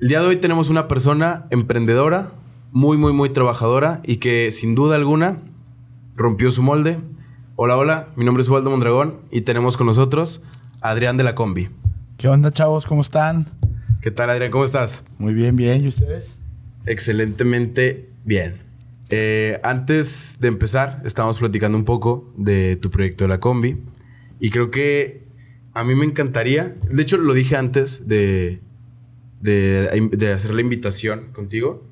El día de hoy tenemos una persona emprendedora, muy, muy, muy trabajadora y que sin duda alguna rompió su molde. Hola, hola, mi nombre es Waldo Mondragón y tenemos con nosotros a Adrián de la Combi. ¿Qué onda, chavos? ¿Cómo están? ¿Qué tal, Adrián? ¿Cómo estás? Muy bien, bien. ¿Y ustedes? Excelentemente bien. Eh, antes de empezar, estábamos platicando un poco de tu proyecto de la Combi y creo que a mí me encantaría, de hecho lo dije antes de, de, de hacer la invitación contigo,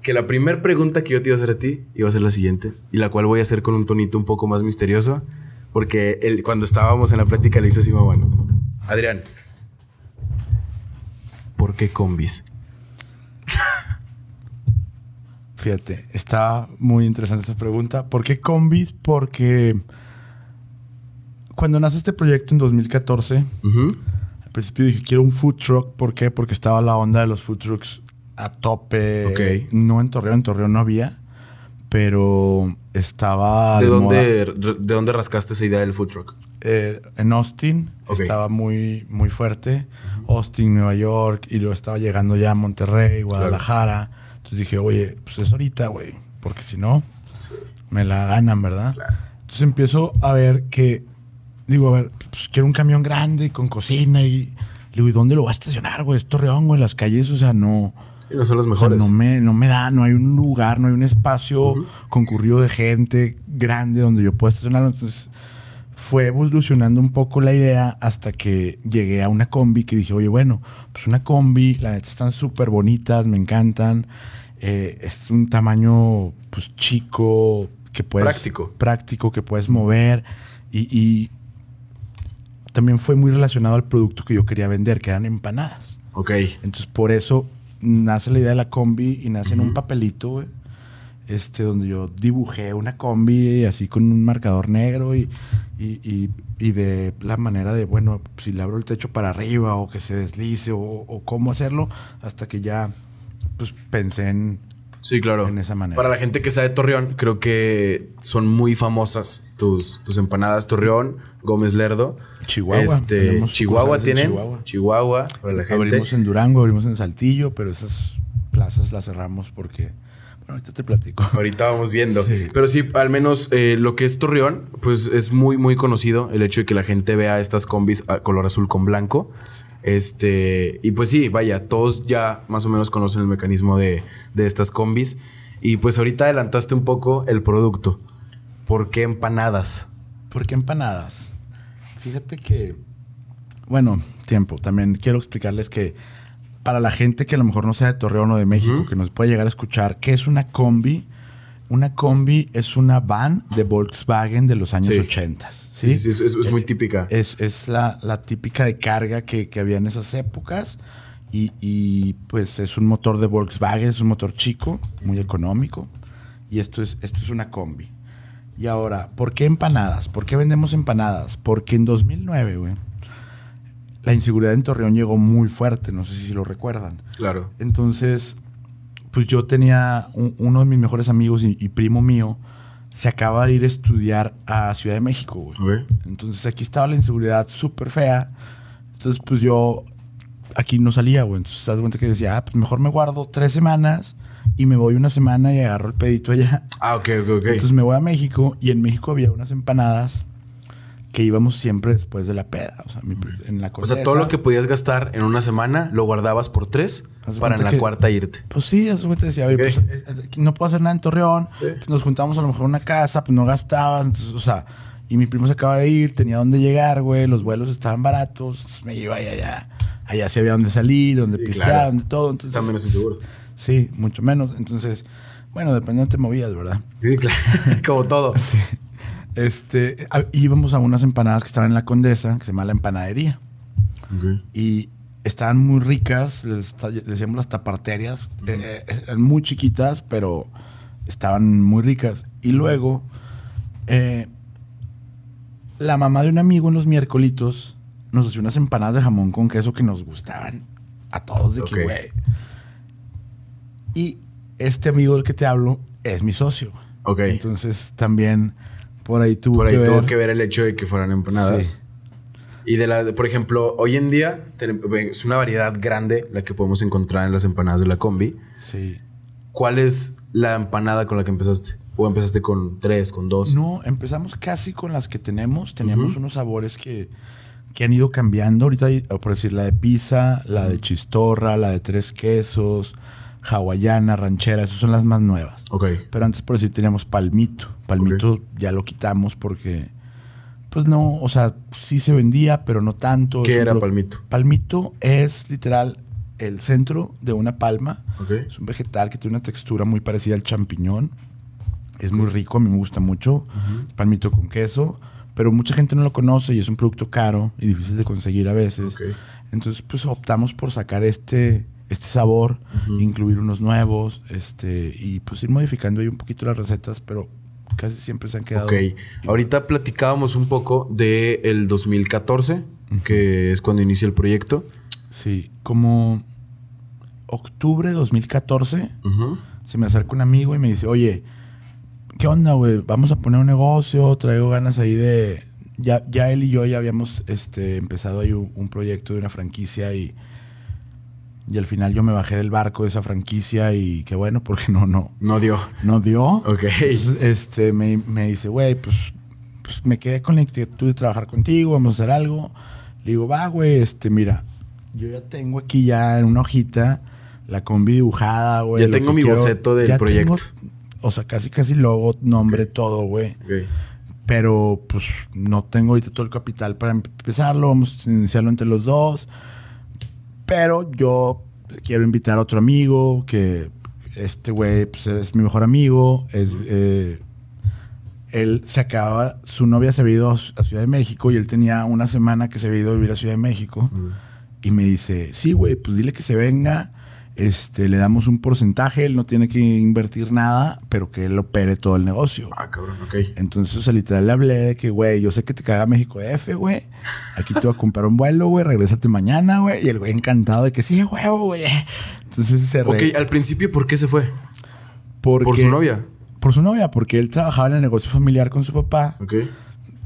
que la primera pregunta que yo te iba a hacer a ti iba a ser la siguiente, y la cual voy a hacer con un tonito un poco más misterioso, porque cuando estábamos en la plática le hice así, bueno, Adrián, ¿por qué combis? Fíjate, está muy interesante esta pregunta. ¿Por qué combis? Porque cuando nace este proyecto en 2014, al principio dije, quiero un food truck. ¿Por qué? Porque estaba la onda de los food trucks a tope. Ok. No en Torreón, en Torreón no había, pero estaba... ¿De, de dónde, moda. ¿De dónde rascaste esa idea del food truck? Eh, en Austin estaba muy, muy fuerte. Austin, Nueva York, y luego estaba llegando ya a Monterrey, Guadalajara. Entonces dije, oye, pues es ahorita, güey, porque si no, me la ganan, ¿verdad? Entonces empiezo a ver que, digo, a ver, pues quiero un camión grande con cocina y, digo, ¿y dónde lo va a estacionar, güey? Es Torreón, güey, las calles, o sea, no. Y no son los O sea, mejores. no me, no me da, no hay un lugar, no hay un espacio concurrido de gente grande donde yo pueda estacionarlo. Entonces fue evolucionando un poco la idea hasta que llegué a una combi que dije, oye, bueno, pues una combi, la neta están súper bonitas, me encantan. Eh, es un tamaño pues chico, que puedes... Práctico. Práctico, que puedes mover. Y, y también fue muy relacionado al producto que yo quería vender, que eran empanadas. Ok. Entonces, por eso nace la idea de la combi y nace en un papelito, güey. Este, donde yo dibujé una combi así con un marcador negro y, y, y- y de la manera de, bueno, si le abro el techo para arriba o que se deslice o, o cómo hacerlo, hasta que ya, pues pensé en, Sí, claro. En esa manera. Para la gente que está de Torreón, creo que son muy famosas tus, tus empanadas Torreón, Gómez Lerdo. Chihuahua. Este, Chihuahua tienen. Chihuahua. Chihuahua, para la gente. abrimos en Durango, abrimos en Saltillo, pero esas plazas las cerramos porque, bueno, ahorita te platico. Ahorita vamos viendo. Sí. Pero sí, al menos eh, lo que es Torreón, pues es muy, muy conocido el hecho de que la gente vea estas combis a color azul con blanco. Este, y pues sí, vaya, todos ya más o menos conocen el mecanismo de, de estas combis. Y pues ahorita adelantaste un poco el producto. ¿Por qué empanadas? ¿Por qué empanadas? Fíjate que, bueno, tiempo. También quiero explicarles que para la gente que a lo mejor no sea de Torreón o de México, que nos puede llegar a escuchar, ¿qué es una combi? Una combi es una van de Volkswagen de los años Sí. 80. Sí, sí, sí, es, es- es muy típica. Es, es la, la típica de carga que, que había en esas épocas. Y, y, pues es un motor de Volkswagen, es un motor chico, muy económico. Y esto es, esto es una combi. Y ahora, ¿por qué empanadas? ¿Por qué vendemos empanadas? Porque en 2009, güey, la inseguridad en Torreón llegó muy fuerte, no sé si lo recuerdan. Claro. Entonces, pues yo tenía un- uno de mis mejores amigos y, y primo mío, se acaba de ir a estudiar a Ciudad de México, güey. Entonces aquí estaba la inseguridad súper fea. Entonces, pues yo aquí no salía, güey. Entonces, te das cuenta que decía, ah, pues mejor me guardo tres semanas y me voy una semana y agarro el pedito allá. Ah, ok, ok, ok. Entonces me voy a México y en México había unas empanadas que íbamos siempre después de la peda. O sea, mi- en la o sea, todo lo que podías gastar en una semana lo guardabas por tres para en la que- cuarta irte. Pues sí, a su cuenta decía, pues, eh, eh, no puedo hacer nada en Torreón. Sí. Pues, nos juntamos a lo mejor en una casa, pues no gastaban. entonces, o sea, y mi primo se acaba de ir, tenía dónde llegar, güey. Los vuelos estaban baratos. me iba allá, allá. Allá sí había dónde salir, dónde Sí, pistear, claro. dónde todo. Entonces, Está menos inseguro. Sí, mucho menos. Entonces, bueno, depende de dónde te movías, ¿verdad? Sí, claro. Como todo. Este, a- íbamos a unas empanadas que estaban en la Condesa, que se llama La Empanadería. Y estaban muy ricas, les decíamos las taparterias. eh, eh, eran muy chiquitas, pero estaban muy ricas. Y luego, eh, la mamá de un amigo en los miércolitos nos hacía unas empanadas de jamón con queso que nos gustaban a todos de que, güey. Y este amigo del que te hablo es mi socio. Ok. Entonces también por ahí tuvo Por ahí que tuvo ver. que ver el hecho de que fueran empanadas. Sí. Y de la, por ejemplo, hoy en día es una variedad grande la que podemos encontrar en las empanadas de la combi. Sí. ¿Cuál es la empanada con la que empezaste? ¿O empezaste con tres, con dos? No, empezamos casi con las que tenemos. Teníamos unos sabores que, que han ido cambiando. Ahorita, hay, por decir, la de pizza, la de chistorra, la de tres quesos, hawaiana, ranchera. Esas son las más nuevas. Ok. Pero antes, por decir, teníamos palmito. Palmito ya lo quitamos porque, pues no, o sea, sí se vendía, pero no tanto. ¿Qué Es era palmito? Palmito es literal el centro de una palma. Ok. Es un vegetal que tiene una textura muy parecida al champiñón. Es muy rico, a mí me gusta mucho. Palmito con queso. Pero mucha gente no lo conoce y es un producto caro y difícil de conseguir a veces. Entonces, pues optamos por sacar este, este sabor, incluir unos nuevos, este, y pues ir modificando ahí un poquito las recetas, pero casi siempre se han quedado. Ok. Ahorita platicábamos un poco del el 2014, que es cuando inicia el proyecto. Sí, como octubre de 2014. Ujú. se me acerca un amigo y me dice, oye, ¿qué onda, güey? Vamos a poner un negocio, traigo ganas ahí de... Ya, ya él y yo ya habíamos este, empezado ahí un, un proyecto de una franquicia y, y al final yo me bajé del barco de esa franquicia y qué bueno, porque no, no, No dio. no dio. Ok. Entonces, este, me, me dice, güey, pues, pues me quedé con la inquietud de trabajar contigo, vamos a hacer algo. Le digo, va, güey, este, mira, yo ya tengo aquí ya en una hojita la combi dibujada, güey. Ya tengo mi boceto del proyecto. tengo, o sea, casi, casi logo, nombre, todo, güey. Ok. Pero, pues, no tengo ahorita todo el capital para empezarlo. Vamos a iniciarlo entre los dos. Pero yo quiero invitar a otro amigo que este güey pues, es mi mejor amigo. Es, eh, él se acaba, su novia se había ido a Ciudad de México y él tenía una semana que se había ido a vivir a Ciudad de México. Y me dice, sí, güey, pues dile que se venga. Este, le damos un porcentaje, él no tiene que invertir nada, pero que él opere todo el negocio. Ah, cabrón, ok. Entonces, o sea, literal le hablé de que, güey, yo sé que te caga México F, güey. Aquí te voy a comprar un vuelo, güey. Regrésate mañana, güey. Y el güey encantado de que sí, huevo, güey. Entonces se Ok, re... al principio, ¿por qué se fue? porque- ¿Por su novia? Por su novia, porque él trabajaba en el negocio familiar con su papá. Ok.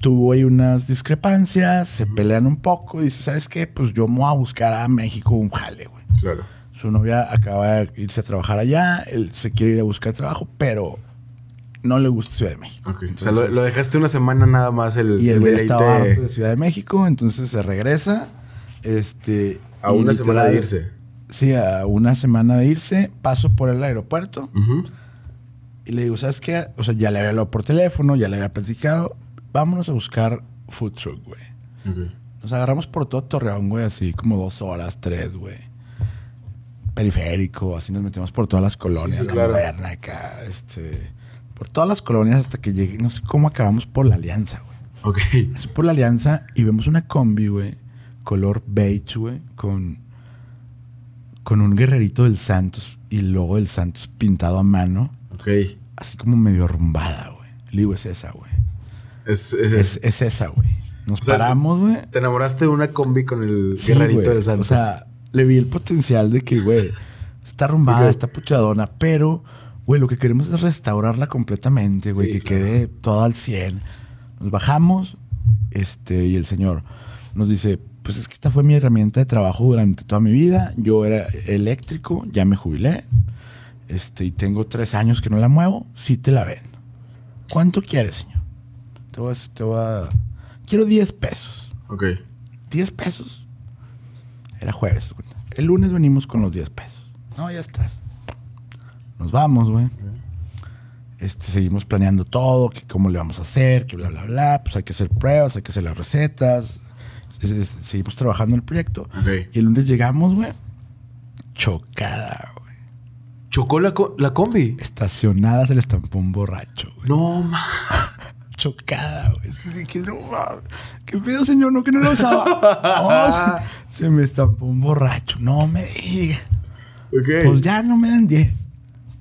Tuvo ahí unas discrepancias, se pelean un poco. Y dice, ¿sabes qué? Pues yo me voy a buscar a México un jale, güey. Claro. Su novia acaba de irse a trabajar allá. Él se quiere ir a buscar trabajo, pero no le gusta Ciudad de México. Ok. o sea, lo, Entonces- lo dejaste una semana nada más el, Y el deleite estaba harto de Ciudad de México, entonces se regresa. Este. a una semana de literal- irse. Sí, a una semana de irse. Paso por el aeropuerto Ujú. y le digo, ¿sabes qué? O sea, ya le había hablado por teléfono, ya le había platicado. Vámonos a buscar food truck, güey. Ok. Nos agarramos por todo Torreón, güey, así como dos horas, tres, güey. Periférico, así nos metimos por todas las colonias, Sí, sí, la claro. moderna acá, este. Por todas las colonias hasta que llegué, no sé cómo acabamos por la alianza, güey. Ok. Así por la alianza y vemos una combi, güey, color beige, güey, con, con un guerrerito del Santos y el logo del Santos pintado a mano, Ok. así como medio arrumbada, güey. Le digo, es esa, güey. Es, es- Es, es esa, güey. Nos O sea, paramos, güey. Te enamoraste de una combi con el guerrerito del Santos. O sea, le vi el potencial de que, güey, está arrumbada, está puchadona, pero, güey, lo que queremos es restaurarla completamente, güey, Sí, que claro. quede todo al 100. Nos bajamos, este, y el señor nos dice, pues es que esta fue mi herramienta de trabajo durante toda mi vida. Yo era eléctrico, ya me jubilé, este, y tengo tres años que no la muevo, sí te la vendo. ¿Cuánto quieres, señor? Te voy a... Te voy a- Quiero 10 pesos. ok. 10 pesos. Era jueves. güey. El lunes venimos con los 10 pesos. No, ya estás. Nos vamos, güey. Este, seguimos planeando todo, que cómo le vamos a hacer, que bla, bla, bla. Pues hay que hacer pruebas, hay que hacer las recetas. Es- es- seguimos trabajando en el proyecto. Y el lunes llegamos, güey. Chocada, güey. ¿Chocó la, co- la combi? Estacionada se le estampó un borracho, güey. No, ma. Chocada, güey. Es que, no. ¿Qué pedo, señor? No, que no lo usaba. No, se, se me estampó un borracho. No me diga. Ok. Pues ya no me dan 10.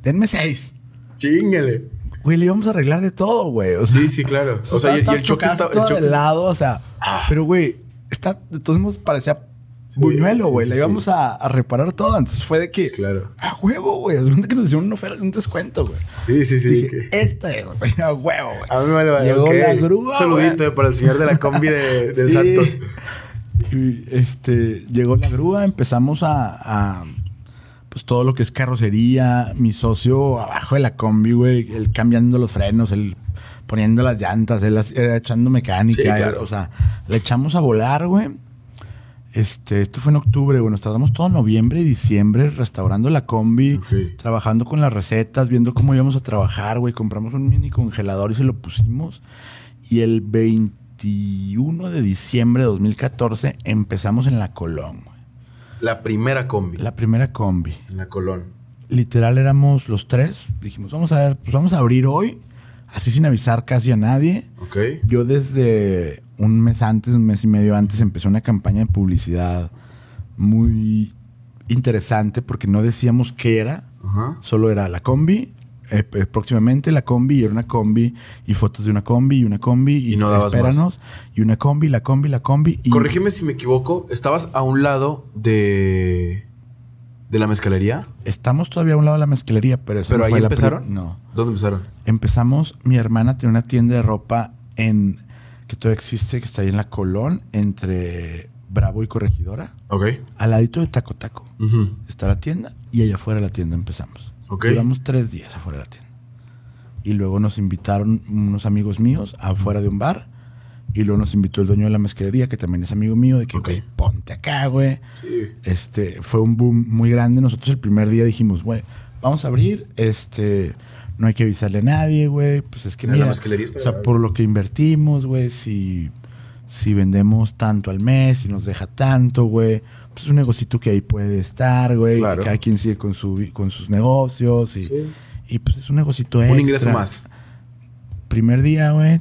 Denme 6. Chingale. Güey, le íbamos a arreglar de todo, güey. O sea, Sí, sí, claro. O sea, y, el choque está. El choque de lado, o sea. Pero, güey, está, de todos buñuelo, güey. sí, Le íbamos a, a reparar todo. Entonces fue de que. Claro. A huevo, güey. Es que nos hicieron una oferta, un descuento, güey. Sí, sí, sí. Dije, que- esta es, güey. A huevo, güey. A mí me vale. Llegó ok. la grúa, Un saludito para el señor de la combi de- del Sí. Santos. Y este, llegó la grúa, empezamos a, a, pues todo lo que es carrocería, mi socio abajo de la combi, güey, él cambiando los frenos, él poniendo las llantas, él, él echando mecánica, Sí, claro. él- o sea, le echamos a volar, güey. Este, esto fue en octubre, nos tardamos todo noviembre y diciembre restaurando la combi, trabajando con las recetas, viendo cómo íbamos a trabajar, güey, compramos un mini congelador y se lo pusimos. Y el 21 de diciembre de 2014 empezamos en la Colón, güey. La primera combi. La primera combi. En la Colón. Literal éramos los tres. Dijimos, vamos a ver, pues vamos a abrir hoy. Así sin avisar casi a nadie. Ok. Yo desde un mes antes, un mes y medio antes, empecé una campaña de publicidad muy interesante porque no decíamos qué era. Ajá. Solo era la combi. eh, eh, próximamente la combi y era una combi y fotos de una combi y una combi y, Y no dabas espéranos y una combi, la combi, la combi y Corrígeme si me equivoco. ¿Estabas a un lado de. De la mezcalería? estamos todavía a un lado de la mezclería, pero eso ¿Pero no ahí fue la empezaron? no. ¿Dónde empezaron? Empezamos, mi hermana tiene una tienda de ropa en que todavía existe, que está ahí en la Colón, entre Bravo y Corregidora, Ok. al ladito de Taco Taco. Está la tienda y allá afuera de la tienda empezamos. Ok. Duramos tres días afuera de la tienda. Y luego nos invitaron unos amigos míos afuera de un bar. Y luego nos invitó el dueño de la mezclería, que también es amigo mío, de que, Ok. güey, ponte acá, güey. Sí. Este, fue un boom muy grande. Nosotros el primer día dijimos, güey, vamos a abrir, este, no hay que avisarle a nadie, güey. Pues es que La mira, mezcalería está o sea, grave. por lo que invertimos, güey, si, si vendemos tanto al mes y nos deja tanto, güey, pues es un negocito que ahí puede estar, güey. Claro. Cada quien sigue con, su, con sus negocios y, Sí. y pues es un negocito extra. Un ingreso más. Primer día, güey,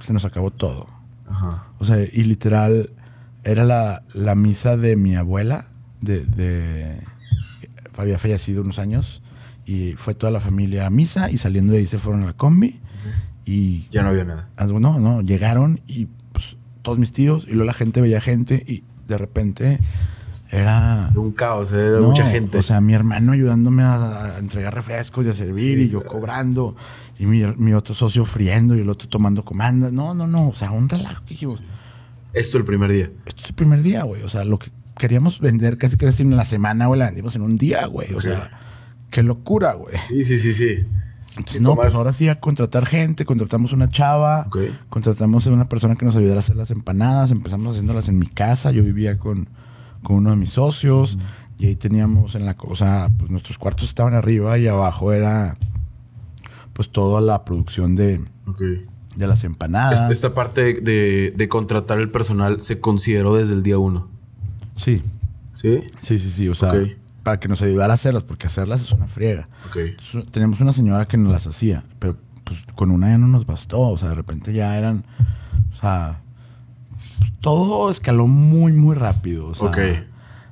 se nos acabó todo. Ajá. O sea, y literal, era la, la misa de mi abuela, de, de- había fallecido unos años, y fue toda la familia a misa, y saliendo de ahí se fueron a la combi, y Ya no había nada. ah, no, no, llegaron, y pues todos mis tíos, y luego la gente veía gente, y de repente era... Un caos, era No, mucha gente. O sea, mi hermano ayudándome a, a entregar refrescos y a servir Sí, y yo cobrando y mi, mi otro socio friendo y el otro tomando comanda. No, no, no. O sea, un relajo. que dijimos, Esto el primer día. esto es el primer día, güey. O sea, lo que queríamos vender casi casi en la semana, güey, la vendimos en un día, güey. O sea, qué locura, güey. Sí, sí, sí, sí. Entonces, no, pues ahora sí a contratar gente, contratamos una chava, contratamos a una persona que nos ayudara a hacer las empanadas, empezamos haciéndolas en mi casa, yo vivía con, con uno de mis socios y ahí teníamos en la cosa, pues nuestros cuartos estaban arriba y abajo era pues toda la producción de, de las empanadas. Est- Esta parte de, de contratar el personal se consideró desde el día uno. Sí, ¿Sí? sí, sí, sí, o sea, para que nos ayudara a hacerlas, porque hacerlas es una friega. Ok. Entonces, Teníamos una señora que nos las hacía, pero pues, con una ya no nos bastó. O sea, de repente ya eran. O sea. Todo escaló muy, muy rápido. O sea, ok.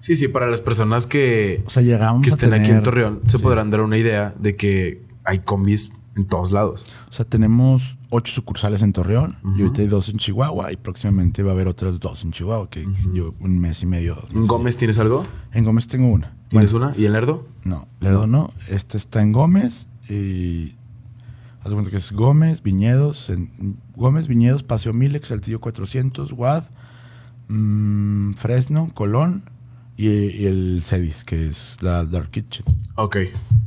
Sí, sí, para las personas que, O sea, llegamos que a estén aquí en Torreón, se sí. podrán dar una idea de que hay combis en todos lados. O sea, tenemos ocho sucursales en Torreón y Ujú. ahorita hay dos en Chihuahua y próximamente va a haber otras dos en Chihuahua, que yo un mes y medio. dos ¿En. Gómez tienes algo? En Gómez tengo una. ¿Tienes Bueno, una? ¿Y en Lerdo? No, Lerdo no. Este está en Gómez y. Haz cuenta que es Gómez, Viñedos, en, Gómez, Viñedos, Paseo Milex, Saltillo 400, Guad, mm, Fresno, Colón y, y el Cedis, que es la Dark Kitchen. Ok.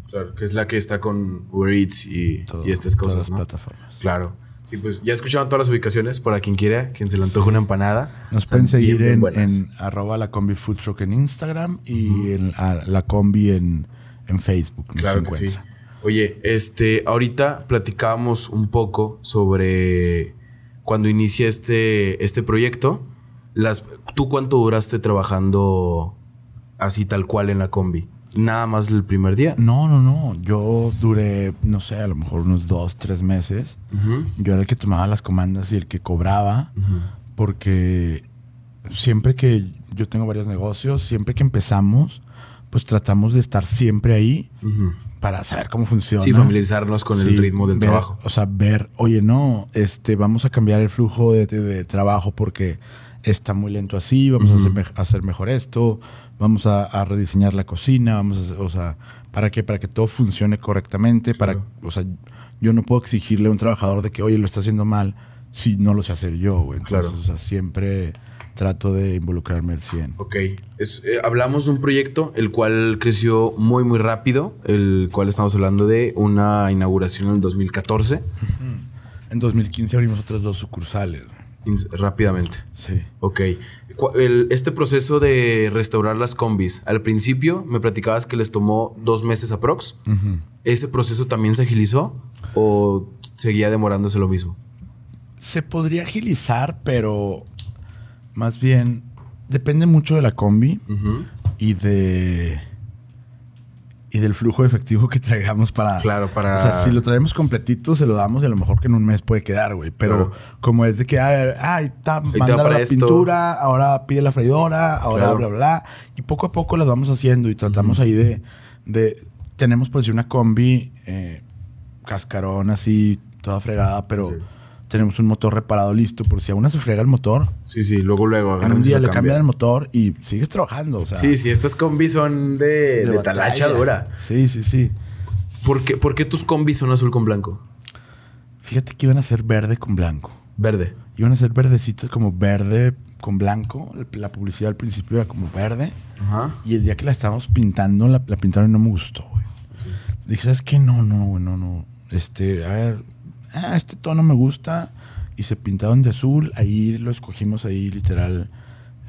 Claro, que es la que está con Uber Eats y, Todo- y estas todas cosas, las ¿no? plataformas. Claro. Sí, pues ya escucharon todas las ubicaciones para quien quiera, quien se le antoje una empanada. Nos Están pueden seguir en, en arroba la combi food truck en Instagram y en a- la combi en, en Facebook. Claro que sí. Oye, este, ahorita platicábamos un poco sobre cuando inicia este, este proyecto. Las, ¿Tú cuánto duraste trabajando así tal cual en la combi? Nada más el primer día. No, no, no. Yo duré, no sé, a lo mejor unos dos, tres meses. Yo era el que tomaba las comandas y el que cobraba. porque siempre que yo tengo varios negocios, siempre que empezamos, pues tratamos de estar siempre ahí para saber cómo funciona. Sí, familiarizarnos con el ritmo del ver- trabajo. O sea, ver, oye, no, este, vamos a cambiar el flujo de, de- de trabajo porque está muy lento así, vamos a, hacer, mej- a hacer mejor esto, vamos a, a rediseñar la cocina, vamos a, hacer- o sea, ¿para qué? Para que todo funcione correctamente, para, o sea, yo no puedo exigirle a un trabajador de que, oye, lo está haciendo mal si no lo sé hacer yo, güey. Entonces, Claro. o sea, siempre trato de involucrarme al 100. Ok. Es- eh, hablamos de un proyecto el cual creció muy, muy rápido, el cual estamos hablando de una inauguración en el 2014, En 2015 abrimos otras dos sucursales. rápidamente. Sí. Ok. El- este proceso de restaurar las combis, al principio me platicabas que les tomó dos meses aprox. ¿Ese proceso también se agilizó o seguía demorándose lo mismo? Se podría agilizar, pero más bien depende mucho de la combi y de y del flujo de efectivo que traigamos para Claro, para- o sea si lo traemos completito se lo damos y a lo mejor que en un mes puede quedar güey pero Claro. como es de que ah, ah, está manda la esto. pintura ahora pide la freidora ahora Claro. bla bla y poco a poco las vamos haciendo y tratamos ahí de de tenemos por decir una combi eh, cascarón así toda fregada pero. Tenemos un motor reparado listo por si a una se frega el motor Sí, sí, luego, luego. en un día le cambian el motor y sigues trabajando o sea Sí, sí, estas combis son de, de, talacha dura. sí sí sí ¿Por qué, por qué tus combis son azul con blanco? Fíjate que iban a ser verde con blanco. Verde. Iban a ser verdecitas como verde con blanco. La publicidad al principio era como verde. Ajá. Y el día que la estábamos pintando, la, la pintaron y no me gustó, güey. Dije, ¿sabes qué? No, no, güey, no, no. Este, a ver, ah, este tono me gusta. Y se pintaron de azul. Ahí lo escogimos ahí, literal,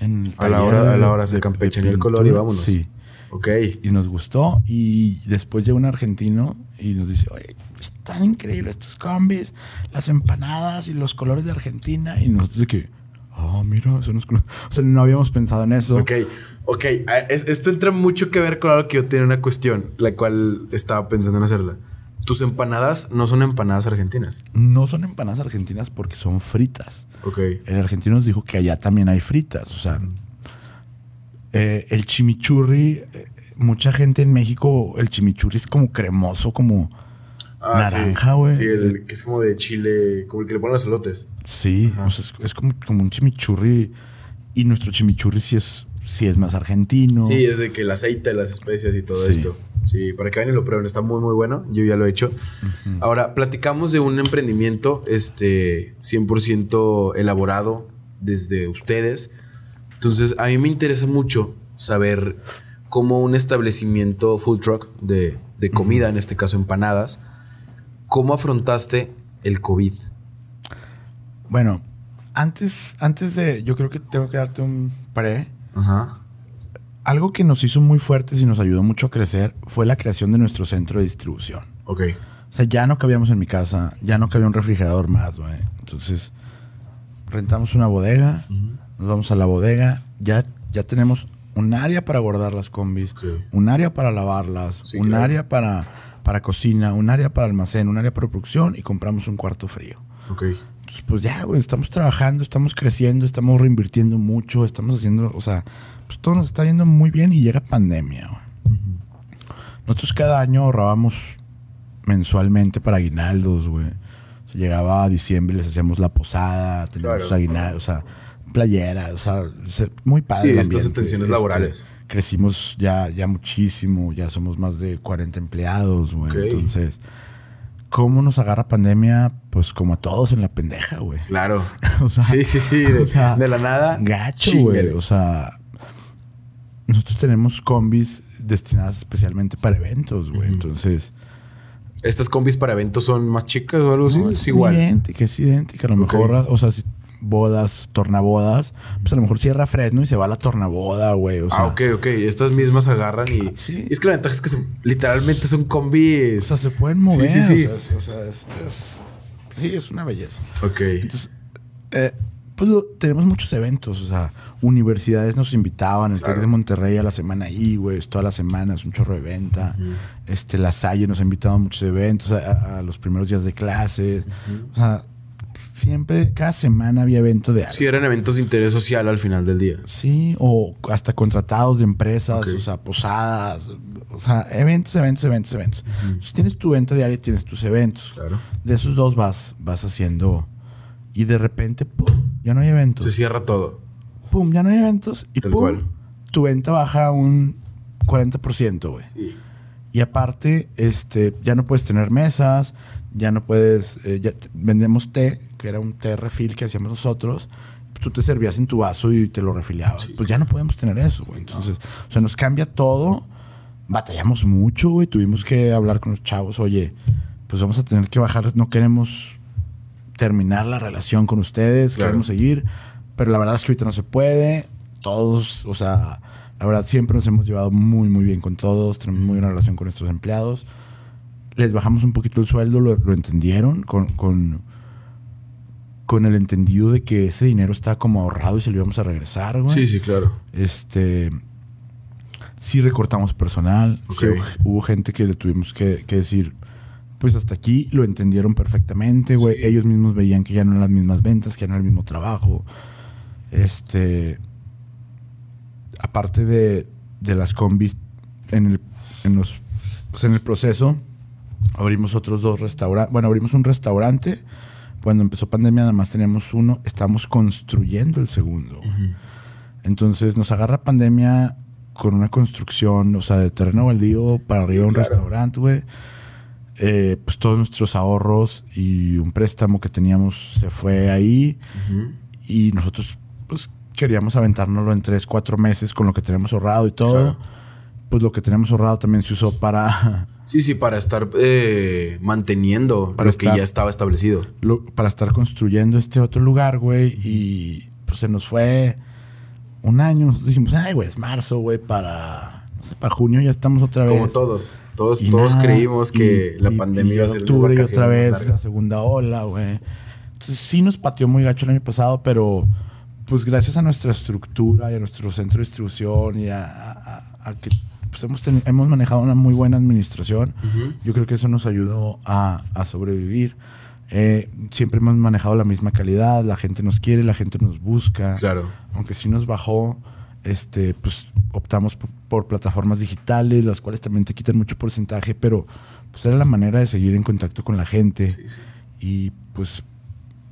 en el A la hora, a la hora se de- campechaneó el color y vámonos. Sí. Ok. Y nos gustó. Y después llega un argentino y nos dice, oye, están increíbles estos combis, las empanadas y los colores de Argentina. Y nosotros de que, ah, mira, son los colores. O sea, no habíamos pensado en eso. Ok. Ok. Es- esto entra mucho que ver con algo que yo tenía una cuestión, la cual estaba pensando en hacerla. Tus empanadas no son empanadas argentinas. No son empanadas argentinas porque son fritas. Ok. El argentino nos dijo que allá también hay fritas. O sea, eh, el chimichurri, eh, mucha gente en México, el chimichurri es como cremoso, como Ah, naranja, güey. Sí, el que es como de chile, como el que le ponen los elotes. Sí, o sea, es, es como, como un chimichurri. Y nuestro chimichurri sí es, sí es más argentino. Sí, es de que el aceite, las especias y todo Sí. esto. Sí, para que vayan y lo prueben, está muy muy bueno. Yo ya lo he hecho. Ahora, platicamos de un emprendimiento este 100% elaborado desde ustedes. Entonces, a mí me interesa mucho saber cómo un establecimiento food truck de, de comida, en este caso empanadas, cómo afrontaste el COVID. Bueno, antes, antes de. Yo creo que tengo que darte un pre. Ajá. Algo que nos hizo muy fuertes y nos ayudó mucho a crecer fue la creación de nuestro centro de distribución. Ok. O sea, ya no cabíamos en mi casa, ya no cabía un refrigerador más, güey. Entonces, rentamos una bodega, nos vamos a la bodega, ya, ya tenemos un área para guardar las combis, un área para lavarlas, Sí, un claro. área para, para cocina, un área para almacén, un área para producción y compramos un cuarto frío. Ok. Entonces, pues ya, güey, estamos trabajando, estamos creciendo, estamos reinvirtiendo mucho, estamos haciendo, o sea, pues todo nos está yendo muy bien y llega pandemia, güey. Nosotros cada año ahorrábamos mensualmente para aguinaldos, güey. O sea, llegaba a diciembre, les hacíamos la posada, teníamos Claro. aguinaldos, o sea, playeras, o sea, se- muy padre. Sí, el estas ambiente. atenciones laborales. Crecimos ya, ya muchísimo, ya somos más de 40 empleados, güey. Entonces, ¿cómo nos agarra pandemia? Pues como a todos en la pendeja, güey. Claro. O sea, sí, sí, sí. De, o sea, de la nada. Gacho, güey. O sea, nosotros tenemos combis destinadas especialmente para eventos, güey. Entonces, ¿Estas combis para eventos son más chicas o algo así? no, es igual. idéntica, es idéntica. A lo mejor, o sea, si bodas, tornabodas, pues a lo mejor cierra Fresno y se va a la tornaboda, güey. O sea, ah, ok, ok. Estas mismas agarran y. Sí. y es que la ventaja es que literalmente son combis. o sea, se pueden mover. Sí, sí, sí. O sea, es- o sea, es, es- sí, es una belleza. ok. Entonces, eh, pues lo- tenemos muchos eventos, o sea, universidades nos invitaban, el Claro. TEC de Monterrey a la semana ahí, güey, todas las semanas, un chorro de venta. Este, la Salle nos ha invitado a muchos eventos, a, los primeros días de clases. O sea, siempre, cada semana había evento de algo. Sí, eran eventos de interés social al final del día. Sí, o hasta contratados de empresas, o sea, posadas, o sea, eventos, eventos, eventos, eventos. Entonces, tienes tu venta diaria y tienes tus eventos. Claro. De esos dos vas, vas haciendo y de repente, pum, ya no hay eventos. Se cierra todo. Pum, ya no hay eventos y Tal pum, cual. tu venta baja un 40%, güey. Sí. Y aparte, este, ya no puedes tener mesas, ya no puedes, eh, ya vendemos té, que era un té refill que hacíamos nosotros, tú te servías en tu vaso y te lo refiliabas. Pues ya no podemos tener eso, güey. Entonces, o sea, nos cambia todo. Batallamos mucho, güey. Tuvimos que hablar con los chavos, oye, pues vamos a tener que bajar, no queremos terminar la relación con ustedes, Claro. queremos seguir, pero la verdad es que ahorita no se puede. Todos, o sea, la verdad siempre nos hemos llevado muy, muy bien con todos, tenemos muy buena relación con nuestros empleados. Les bajamos un poquito el sueldo, lo, lo entendieron con, con, con el entendido de que ese dinero está como ahorrado y se lo íbamos a regresar, güey. Sí, sí, claro. Este. Sí recortamos personal. Sí hubo, hubo gente que le tuvimos que, que decir, pues hasta aquí lo entendieron perfectamente, güey. Sí. Ellos mismos veían que ya no eran las mismas ventas, que ya no era el mismo trabajo. Este. Aparte de, de las combis, en el, en los, pues en el proceso, abrimos otros dos restaurantes. Bueno, abrimos un restaurante. Cuando empezó pandemia, nada más teníamos uno. Estamos construyendo el segundo. Entonces nos agarra pandemia con una construcción, o sea, de terreno baldío para arriba un claro. restaurante, güey. Eh, pues todos nuestros ahorros y un préstamo que teníamos se fue ahí. Y nosotros, pues, queríamos aventárnoslo en tres, cuatro meses con lo que tenemos ahorrado y todo. Claro. Pues lo que tenemos ahorrado también se usó para, Sí, sí, para estar eh, manteniendo Para lo que estar- ya estaba establecido. lo- para estar construyendo este otro lugar, güey. Y pues se nos fue un año. Nosotros dijimos, ay, güey, es marzo, güey, para, no sé, para junio ya estamos otra vez. Como todos. Todos, Y todos nada, creímos que y- la pandemia iba a ser octubre y otra vez la segunda ola, güey. Sí nos pateó muy gacho el año pasado, pero pues gracias a nuestra estructura y a nuestro centro de distribución y a, a- a que pues, hemos, hemos manejado una muy buena administración, yo creo que eso nos ayudó a, a sobrevivir. Eh, siempre hemos manejado la misma calidad, la gente nos quiere, la gente nos busca Claro. aunque sí nos bajó, este, pues optamos por, por plataformas digitales, las cuales también te quitan mucho porcentaje, pero pues era la manera de seguir en contacto con la gente Sí, sí. y pues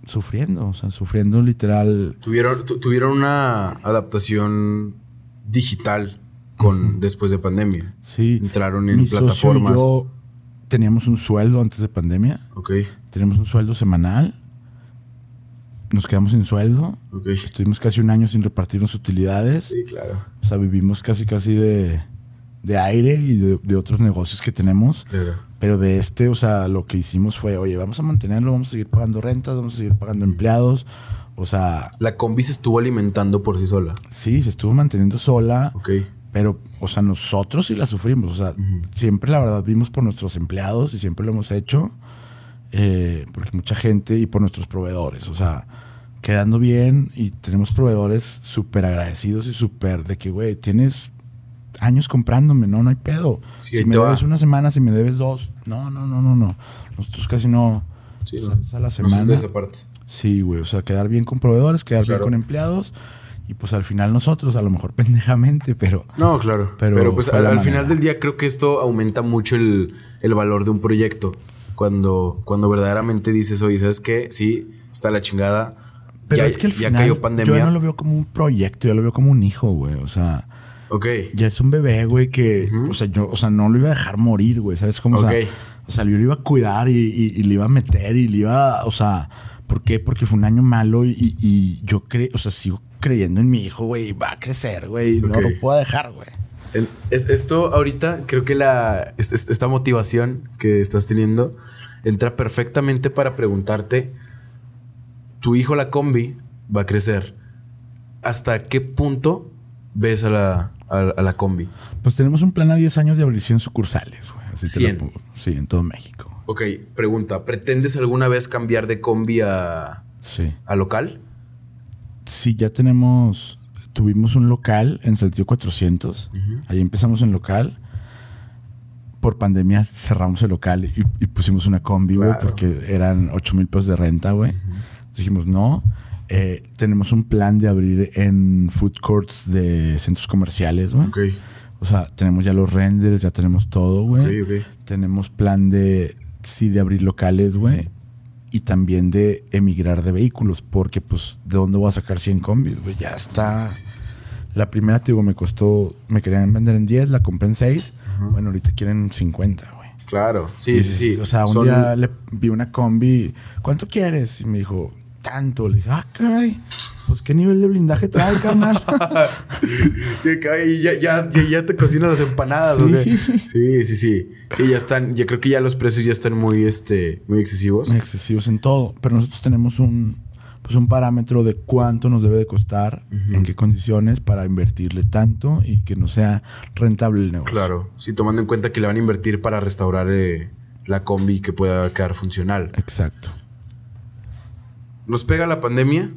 sufriendo, o sea, sufriendo literal. Tuvieron, tu- tuvieron una adaptación digital con después de pandemia. Sí. Entraron en Mi socio y plataformas. yo teníamos un sueldo antes de pandemia, Ok, teníamos un sueldo semanal, nos quedamos sin sueldo, ok. estuvimos casi un año sin repartirnos utilidades. Sí, claro. O sea, vivimos casi casi de, de aire y de, de otros negocios que tenemos. Claro. Pero de este, o sea, lo que hicimos fue, oye, vamos a mantenerlo, vamos a seguir pagando rentas, vamos a seguir pagando empleados. O sea, La combi se estuvo alimentando por sí sola. sí, se estuvo manteniendo sola, Ok. pero, o sea, nosotros sí la sufrimos. O sea, siempre la verdad vimos por nuestros empleados y siempre lo hemos hecho. Eh, porque mucha gente y por nuestros proveedores. O sea, quedando bien y tenemos proveedores súper agradecidos y súper de que, güey, tienes años comprándome, no, no hay pedo. Sí, si me va. debes una semana, si me debes dos, no, no, no, no, no. Nosotros casi no. Sí, o sea, a la semana. esa parte. Sí, güey, o sea, quedar bien con proveedores, quedar Claro. bien con empleados y pues al final nosotros, a lo mejor pendejamente, pero No, claro. Pero Pero, pues al, final del día creo que esto aumenta mucho el, el valor de un proyecto. Cuando, cuando verdaderamente dices, oye, ¿sabes qué? Sí, está la chingada. pero ya, es que al ya final cayó pandemia. yo no lo veo como un proyecto, yo lo veo como un hijo, güey, o sea, Ok. ya es un bebé, güey, que, o sea, yo, o sea, no lo iba a dejar morir, güey, ¿sabes cómo? O, Ok. sea, o sea, yo lo iba a cuidar y, y- y le iba a meter y le iba, o sea, ¿por qué? Porque fue un año malo y, y- yo creo, o sea, sigo creyendo en mi hijo, güey, va a crecer, güey, no Ok. lo puedo dejar, güey. Esto ahorita, creo que la, es- es- esta motivación que estás teniendo entra perfectamente para preguntarte, tu hijo la combi va a crecer. ¿Hasta qué punto ves a la, a, a la combi? Pues tenemos un plan a 10 años de abrir 100 sucursales, güey. Así te lo 100. pongo. Sí, en todo México. Ok, pregunta, ¿pretendes alguna vez cambiar de combi a, Sí. a local? Sí, ya tenemos. Tuvimos un local en Saltillo 400. Ahí empezamos en local. Por pandemia cerramos el local y, y pusimos una combi, güey, Claro. porque eran 8 mil pesos de renta, güey. Dijimos, no. Eh, tenemos un plan de abrir en food courts de centros comerciales, güey. Ok, O sea, tenemos ya los renders, ya tenemos todo, güey. Tenemos plan de, sí, de abrir locales, güey. Y también de emigrar de vehículos, porque pues, ¿de dónde voy a sacar 100 combis, güey? Ya está. Sí, sí, sí, sí. La primera, te digo, me costó, me querían vender en 10, la compré en 6. Bueno, ahorita quieren 50, güey. Claro, sí, Y, sí, sí. O sea, un Son- día le vi una combi, ¿cuánto quieres? Y me dijo, tanto. Le dije, ah, caray, pues qué nivel de blindaje trae, carnal. sí, caray, ya, ya, ya, ya, te cocinan las empanadas, Sí. ¿o qué? Sí, sí, sí. Sí, ya están, yo creo que ya los precios ya están muy, este, muy excesivos. Muy excesivos en todo. Pero nosotros tenemos un, pues un parámetro de cuánto nos debe de costar, en qué condiciones para invertirle tanto y que no sea rentable el negocio. Claro, sí, tomando en cuenta que le van a invertir para restaurar eh, la combi que pueda quedar funcional. Exacto. Nos pega la pandemia.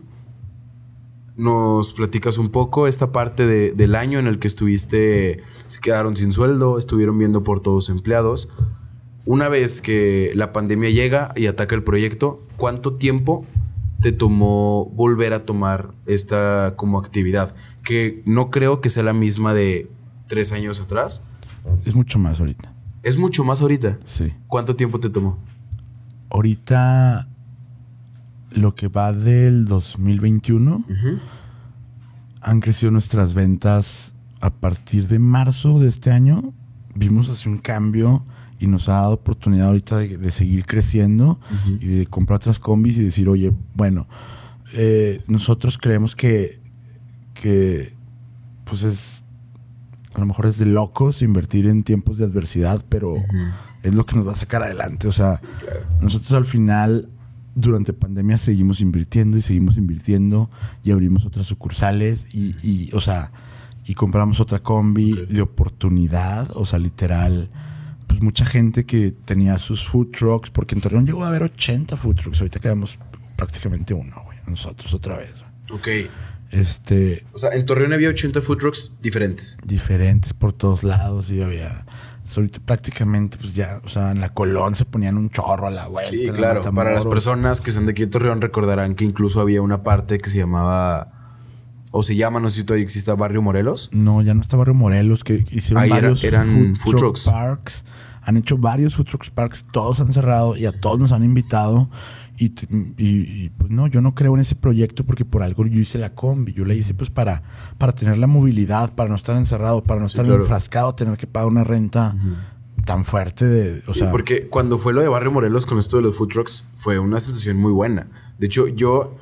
Nos platicas un poco esta parte de- del año en el que estuviste, se quedaron sin sueldo, estuvieron viendo por todos empleados. Una vez que la pandemia llega y ataca el proyecto, ¿cuánto tiempo te tomó volver a tomar esta como actividad? Que no creo que sea la misma de tres años atrás. Es mucho más ahorita. Es mucho más ahorita. Sí. ¿Cuánto tiempo te tomó? Ahorita lo que va del 2021 han crecido nuestras ventas a partir de marzo de este año. Vimos así un cambio y nos ha dado oportunidad ahorita de, de seguir creciendo y de comprar otras combis y decir, oye, bueno, eh, nosotros creemos que, que pues es, a lo mejor es de locos invertir en tiempos de adversidad, pero es lo que nos va a sacar adelante. O sea, nosotros al final, durante pandemia, seguimos invirtiendo y seguimos invirtiendo y abrimos otras sucursales y, y, o sea, y compramos otra combi de oportunidad, o sea, literal. Pues mucha gente que tenía sus food trucks, porque en Torreón llegó a haber 80 food trucks, ahorita quedamos prácticamente uno, güey, nosotros otra vez. güey. Ok. Este, O sea, en Torreón había 80 food trucks diferentes. diferentes por todos lados y había ahorita prácticamente pues ya o sea en la Colón se ponían un chorro a la vuelta Sí, la claro. Para las personas que son de aquí de Torreón recordarán que incluso había una parte que se llamaba, o se llama, no sé si todavía exista, Barrio Morelos. no ya no está Barrio Morelos que hicieron Ahí era- varios eran food truck trucks. parks han hecho varios food truck parks todos han cerrado y a todos nos han invitado y, t- y- y, pues no yo no creo en ese proyecto porque por algo yo hice la combi yo la hice pues para para tener la movilidad para no estar encerrado para no estar claro. enfrascado tener que pagar una renta tan fuerte de o Sí, sea porque cuando fue lo de Barrio Morelos con esto de los food trucks, fue una sensación muy buena. De hecho, yo,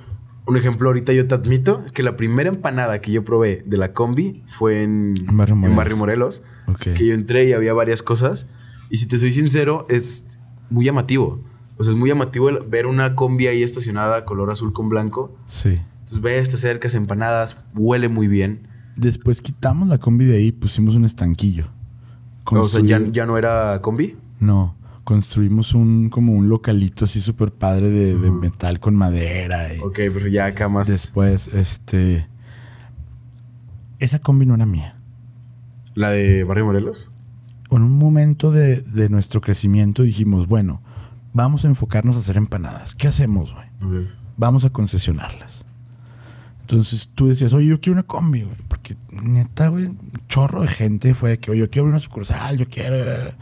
un ejemplo ahorita, yo te admito que la primera empanada que yo probé de la combi fue en, Barrio Morelos. Barrio Morelos. Ok. Que yo entré y había varias cosas. Y si te soy sincero, es muy llamativo. O sea, es muy llamativo ver una combi ahí estacionada color azul con blanco. sí Entonces ves, te acercas, empanadas, huele muy bien. Después quitamos la combi de ahí y pusimos un estanquillo. O sea, ya, ya no era combi. No, construimos un como un localito así súper padre de, de metal con madera. Y Ok, pero ya acá más... Después, este... Esa combi no era mía. ¿La de Barrio Morelos? En un momento de, de nuestro crecimiento dijimos, bueno, vamos a enfocarnos a hacer empanadas. ¿Qué hacemos, güey? Vamos a concesionarlas. Entonces tú decías, oye, yo quiero una combi, güey. Porque neta, güey, un chorro de gente fue de que, oye, yo quiero abrir una sucursal, yo quiero. eh".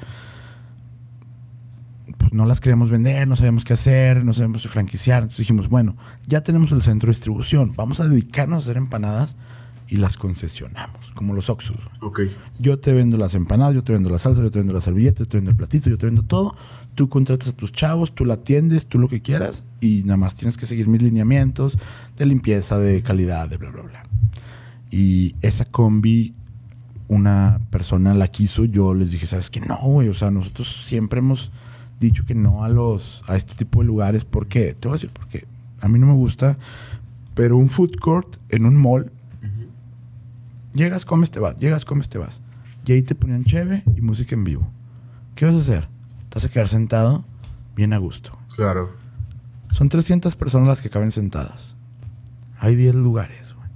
Pues no las queríamos vender, no sabíamos qué hacer, no sabíamos franquiciar. Entonces dijimos, bueno, ya tenemos el centro de distribución, vamos a dedicarnos a hacer empanadas y las concesionamos, como los Oxus. güey. Ok. Yo te vendo las empanadas, yo te vendo la salsa, yo te vendo la servilleta, yo te vendo el platito, yo te vendo todo. Tú contratas a tus chavos, tú la atiendes, tú lo que quieras y nada más tienes que seguir mis lineamientos de limpieza, de calidad, de bla, bla, bla. Y esa combi, una persona la quiso, yo les dije, ¿sabes qué? No, güey, o sea, nosotros siempre hemos dicho que no a los a este tipo de lugares. ¿Por qué? Te voy a decir por qué. A mí no me gusta, pero un food court en un mall Llegas, comes, te vas. Llegas, comes, te vas. Y ahí te ponían cheve y música en vivo. ¿Qué vas a hacer? Te vas a quedar sentado bien a gusto. Claro. Son 300 personas las que caben sentadas. Hay 10 lugares, güey.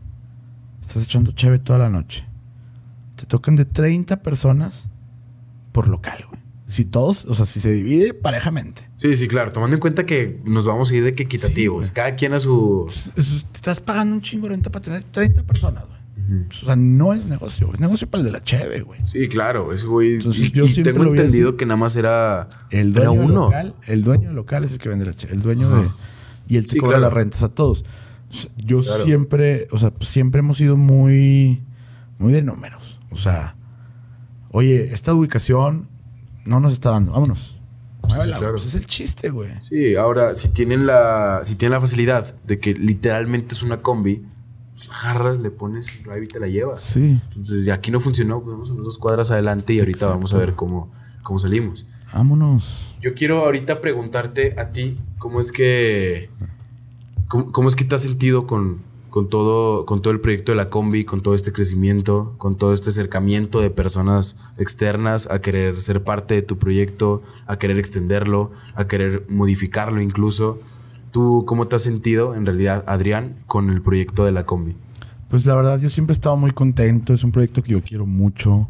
Estás echando cheve toda la noche. Te tocan de 30 personas por local, güey. Si todos, o sea, si se divide parejamente. Sí, sí, claro. Tomando en cuenta que nos vamos a ir de que equitativos. Cada quien a su. Estás pagando un chingo de renta para tener 30 personas, güey. O sea, no es negocio. Es negocio para el de la cheve, güey. Sí, claro. Ese güey. Entonces, y, yo y siempre tengo entendido que nada más era. El era dueño del uno. local, el dueño del local es el que vende la cheve. El dueño de. Y él Sí, cobra claro. las rentas a todos. O sea, Yo Claro. siempre, o sea, pues, siempre hemos sido muy, muy de números. O sea, oye, esta ubicación no nos está dando, vámonos. claro. pues es el chiste, güey. Sí, ahora, si tienen la, si tienen la facilidad de que literalmente es una combi, agarras, le pones el drive y te la llevas. Sí. Entonces, aquí no funcionó, pues vamos unas dos cuadras adelante y ahorita vamos a ver cómo, cómo salimos. Vámonos. Yo quiero ahorita preguntarte a ti cómo es que cómo, cómo es que te has sentido con, con todo con todo el proyecto de la combi, con todo este crecimiento, con todo este acercamiento de personas externas a querer ser parte de tu proyecto, a querer extenderlo, a querer modificarlo incluso. ¿Tú cómo te has sentido en realidad, Adrián, con el proyecto de la combi? Pues la verdad, yo siempre he estado muy contento. Es un proyecto que yo quiero mucho.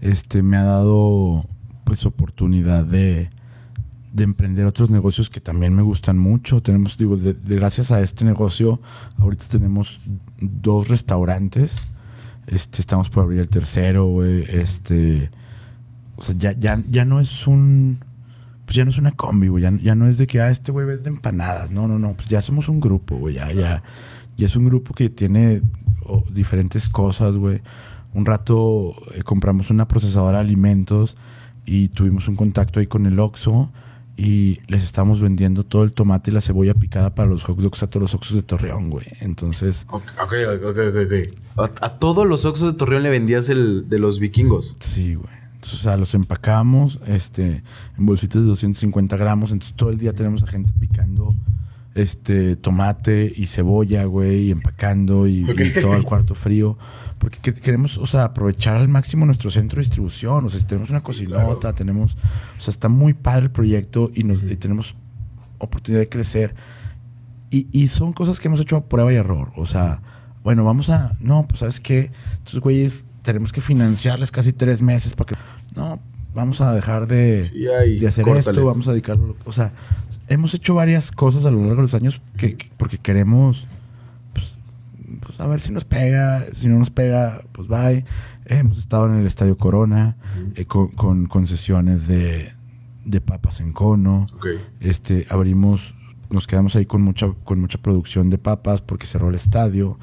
Este me ha dado pues oportunidad de, de emprender otros negocios que también me gustan mucho. Tenemos, digo, de- de- gracias a este negocio, ahorita tenemos dos restaurantes. Este, estamos por abrir el tercero, güey. Este, o sea, ya, ya, ya no es un, pues ya no es una combi, güey. Ya, ya no es de que, ah, este güey vende empanadas. No, no, no. Pues ya somos un grupo, güey. Ya, ya, ya es un grupo que tiene oh, diferentes cosas, güey. Un rato eh, compramos una procesadora de alimentos y tuvimos un contacto ahí con el Oxxo y les estamos vendiendo todo el tomate y la cebolla picada para los hot dogs a todos los Oxxos de Torreón, güey. Entonces, Ok, ok, ok, ok. ok. A, a todos los Oxxos de Torreón le vendías el de los vikingos. Sí, güey. Entonces, o sea, los empacamos este, en bolsitas de 250 gramos. Entonces, todo el día tenemos a gente picando este, tomate y cebolla, güey, y empacando y, Ok. y todo el cuarto frío. Porque que- queremos, o sea, aprovechar al máximo nuestro centro de distribución. O sea, si tenemos una cocinota, tenemos... O sea, está muy padre el proyecto y, nos, y tenemos oportunidad de crecer. Y, y son cosas que hemos hecho a prueba y error. O sea, bueno, vamos a. No, pues sabes qué. Estos güeyes tenemos que financiarles casi tres meses para que. No, vamos a dejar de, Sí, ahí, de hacer córtale. esto, vamos a dedicarlo. O sea, hemos hecho varias cosas a lo largo de los años que, que- porque queremos. Pues, pues, a ver si nos pega. Si no nos pega, pues bye. Hemos estado en el Estadio Corona eh, con, con concesiones de, de papas en cono. Este, abrimos, nos quedamos ahí con mucha, con mucha producción de papas porque cerró el estadio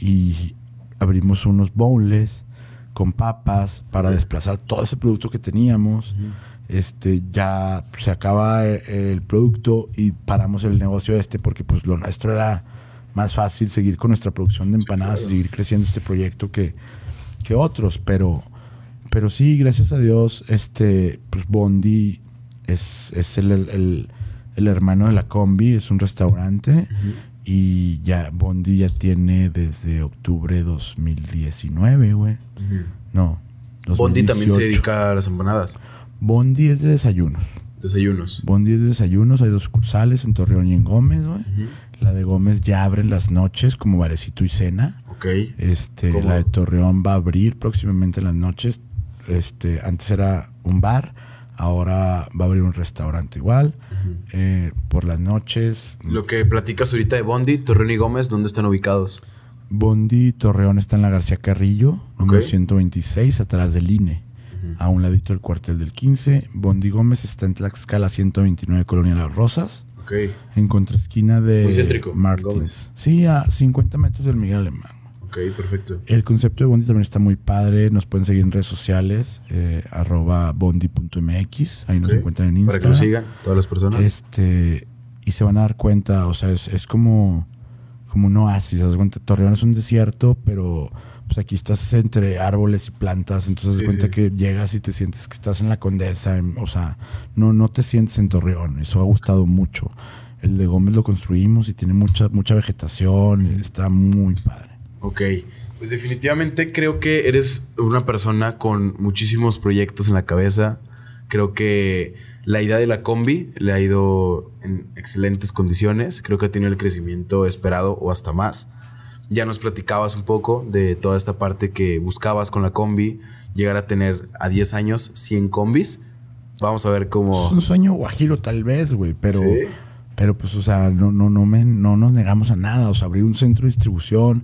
y abrimos unos bowls con papas para desplazar todo ese producto que teníamos. Este, ya se acaba el, el producto y paramos el negocio este porque pues lo nuestro era más fácil seguir con nuestra producción de empanadas y seguir creciendo este proyecto que, que otros, pero pero sí, gracias a Dios, este, pues Bondi es, es el, el- el hermano de la combi, es un restaurante y ya Bondi ya tiene desde octubre de 2019, güey. No. Bondi también se 2018. dedica a las empanadas. Bondi es de desayunos. Desayunos. Bondi es de desayunos, hay dos sucursales en Torreón y en Gómez, güey. La de Gómez ya abre en las noches como barecito y cena. Ok. Este, ¿Cómo? la de Torreón va a abrir próximamente en las noches. Este, antes era un bar, ahora va a abrir un restaurante igual. Eh, por las noches, Lo que platicas ahorita de Bondi, Torreón y Gómez, ¿dónde están ubicados? Bondi Torreón está en la García Carrillo, número Ok. 126, atrás del INE. A un ladito del cuartel del 15. Bondi Gómez está en Tlaxcala 129, Colonia Las Rosas. Ok. En contraesquina de Muy céntrico, Martins. Gómez. Sí, a 50 metros del Miguel Alemán. Ok, perfecto. El concepto de Bondi también está muy padre. Nos pueden seguir en redes sociales, eh, arroba bondi.mx. Ahí nos encuentran en Para Instagram. que lo sigan todas las personas. Este, y se van a dar cuenta, o sea, es, es como, como un oasis. cuenta, Torreón es un desierto, pero pues aquí estás entre árboles y plantas. Entonces, Sí, cuenta sí. que llegas y te sientes que estás en la condesa. en- o sea, no, no te sientes en Torreón. Eso ha gustado mucho. El de Gómez lo construimos y tiene mucha, mucha vegetación. Está muy padre. Ok. Pues definitivamente creo que eres una persona con muchísimos proyectos en la cabeza. Creo que la idea de la combi le ha ido en excelentes condiciones. Creo que ha tenido el crecimiento esperado o hasta más. Ya nos platicabas un poco de toda esta parte que buscabas con la combi, llegar a tener a 10 años 100 combis. Vamos a ver Es cómo... un sueño guajiro tal vez, güey, pero... Sí. Pero pues, o sea, no, no, no, me, no nos negamos a nada. O sea, abrir un centro de distribución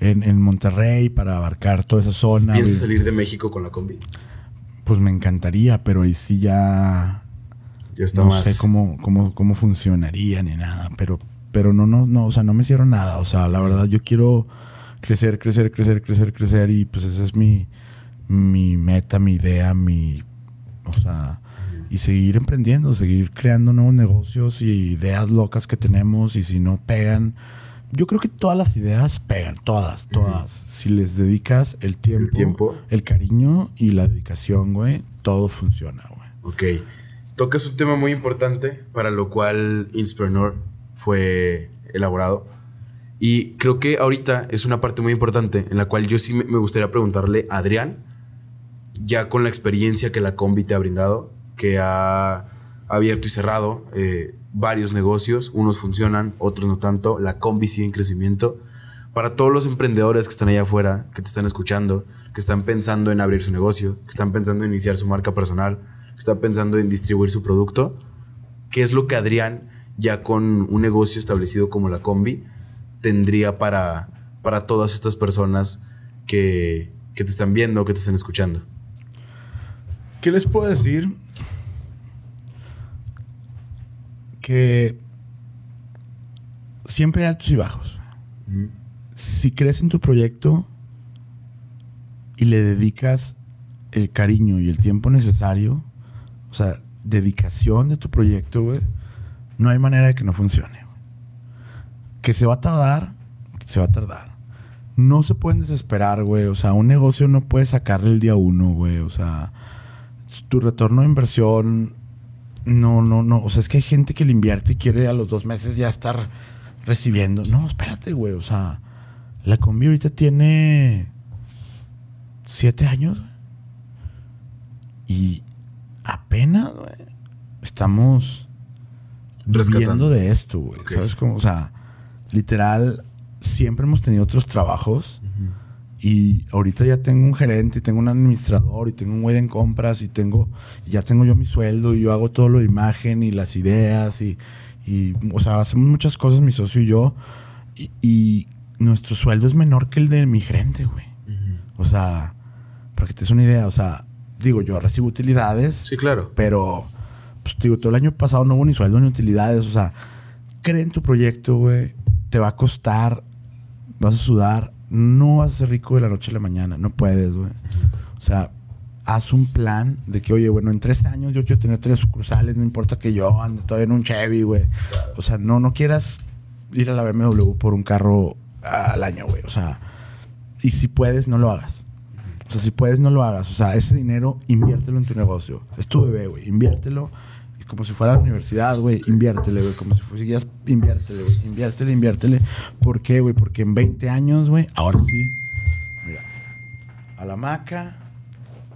en, en Monterrey para abarcar toda esa zona. ¿Piensas salir de México con la combi? Pues me encantaría, pero ahí sí ya Ya está no más... sé cómo, cómo, cómo funcionaría ni nada. Pero, pero no, no, no, o sea, no me cierro nada. O sea, la verdad, yo quiero crecer, crecer, crecer, crecer, crecer. Y pues esa es mi, mi meta, mi idea, mi. O sea. Y seguir emprendiendo, seguir creando nuevos negocios y ideas locas que tenemos y si no pegan, yo creo que todas las ideas pegan, todas, todas. Si les dedicas el tiempo, el tiempo, el cariño y la dedicación, güey, todo funciona, güey. Ok. Tocas un tema muy importante para lo cual Inspreneur fue elaborado. Y creo que ahorita es una parte muy importante en la cual yo sí me gustaría preguntarle a Adrián, ya con la experiencia que la combi te ha brindado, que ha abierto y cerrado eh, varios negocios, unos funcionan, otros no tanto, la combi sigue en crecimiento. Para todos los emprendedores que están allá afuera, que te están escuchando, que están pensando en abrir su negocio, que están pensando en iniciar su marca personal, que están pensando en distribuir su producto, ¿qué es lo que Adrián, ya con un negocio establecido como la combi, tendría para, para todas estas personas que, que te están viendo, que te están escuchando? ¿Qué les puedo decir? Que siempre hay altos y bajos. Si crees en tu proyecto y le dedicas el cariño y el tiempo necesario, o sea, dedicación de tu proyecto, güey, no hay manera de que no funcione. Que se va a tardar, se va a tardar. No se pueden desesperar, güey. O sea, un negocio no puede sacarle el día uno, güey. O sea, tu retorno de inversión no, no, no. O sea, es que hay gente que le invierte y quiere a los dos meses ya estar recibiendo. No, espérate, güey. O sea, la combi ahorita tiene siete años. Y apenas, güey, estamos rescatando de esto, güey. ¿Sabes cómo? O sea, literal, siempre hemos tenido otros trabajos. Y ahorita ya tengo un gerente, y tengo un administrador, y tengo un güey en compras, y tengo, ya tengo yo mi sueldo, y yo hago todo lo de imagen y las ideas, y, y o sea, hacemos muchas cosas mi socio y yo, y, nuestro sueldo es menor que el de mi gerente, güey. O sea, para que te des una idea, o sea, digo, yo recibo utilidades. Sí, claro. Pero, pues digo, todo el año pasado no hubo ni sueldo ni utilidades, o sea, cree en tu proyecto, güey, te va a costar, vas a sudar, no vas a ser rico de la noche a la mañana, no puedes, güey. O sea, haz un plan de que, oye, bueno, en tres años yo quiero tener tres sucursales, no importa que yo ande todavía en un Chevy, güey. O sea, no, no quieras ir a la BMW por un carro al año, güey. O sea, y si puedes, no lo hagas. O sea, si puedes, no lo hagas. O sea, ese dinero, inviértelo en tu negocio. Es tu bebé, güey. Inviértelo como si fuera la universidad, güey, inviértele, güey, como si fueras, inviértele, güey, inviértele, inviértele. ¿Por qué, güey? Porque en 20 años, güey, ahora sí, mira, a la maca,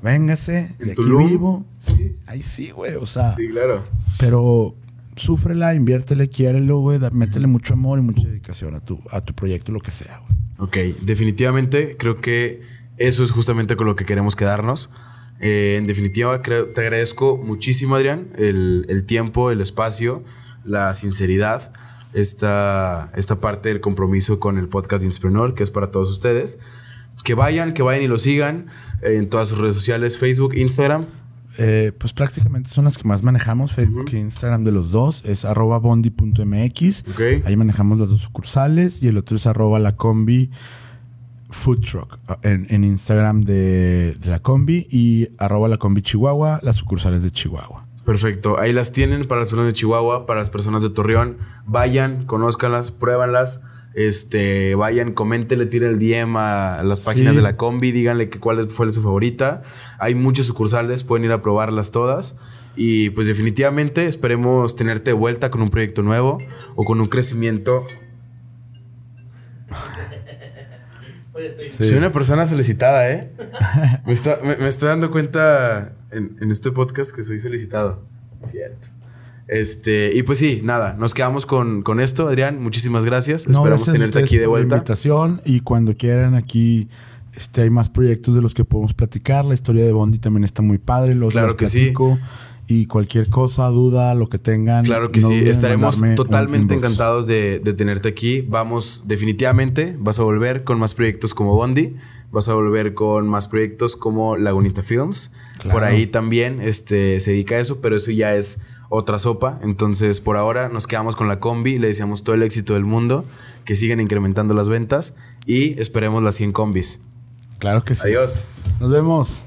véngase, de aquí vivo. Sí, ahí sí, güey, o sea. Sí, claro. Pero súfrela, inviértele, quiérelo, güey, métele mucho amor y mucha dedicación a tu, a tu proyecto, lo que sea, güey. Ok, definitivamente creo que eso es justamente con lo que queremos quedarnos. Eh, en definitiva, te agradezco muchísimo, Adrián, el, tiempo, el espacio, la sinceridad, esta, esta parte del compromiso con el podcast de Insprenor, que es para todos ustedes. Que vayan, que vayan y lo sigan en todas sus redes sociales, Facebook, Instagram. Eh, pues prácticamente son las que más manejamos, Facebook e Instagram de los dos, es arroba bondi.mx. Ahí manejamos las dos sucursales y el otro es arroba la combi food truck ah, en, Instagram de, la combi y arroba la combi Chihuahua, las sucursales de Chihuahua. Perfecto, ahí las tienen para las personas de Chihuahua, para las personas de Torreón. Vayan, conózcanlas, pruébanlas. Este, vayan, coméntenle, tiren el DM a las páginas de la combi, díganle que cuál fue su favorita. Hay muchas sucursales, pueden ir a probarlas todas. Y pues definitivamente esperemos tenerte de vuelta con un proyecto nuevo o con un crecimiento soy una persona solicitada, ¿eh? me, estoy dando cuenta en, este podcast que soy solicitado. Cierto. Este, y pues sí, nada, nos quedamos con, esto, Adrián. Muchísimas gracias. Esperamos tenerte aquí de vuelta. La invitación y cuando quieran aquí este, hay más proyectos de los que podemos platicar. La historia de Bondi también está muy padre. Los claro que sí y cualquier cosa, duda, lo que tengan. Claro que sí, estaremos totalmente encantados de, tenerte aquí. Vamos, definitivamente, vas a volver con más proyectos como Bondi, vas a volver con más proyectos como Lagunita Films. Por ahí también este, se dedica a eso, pero eso ya es otra sopa. Entonces, por ahora nos quedamos con la combi, le deseamos todo el éxito del mundo, que sigan incrementando las ventas y esperemos las 100 combis. Claro que sí. Adiós. Nos vemos.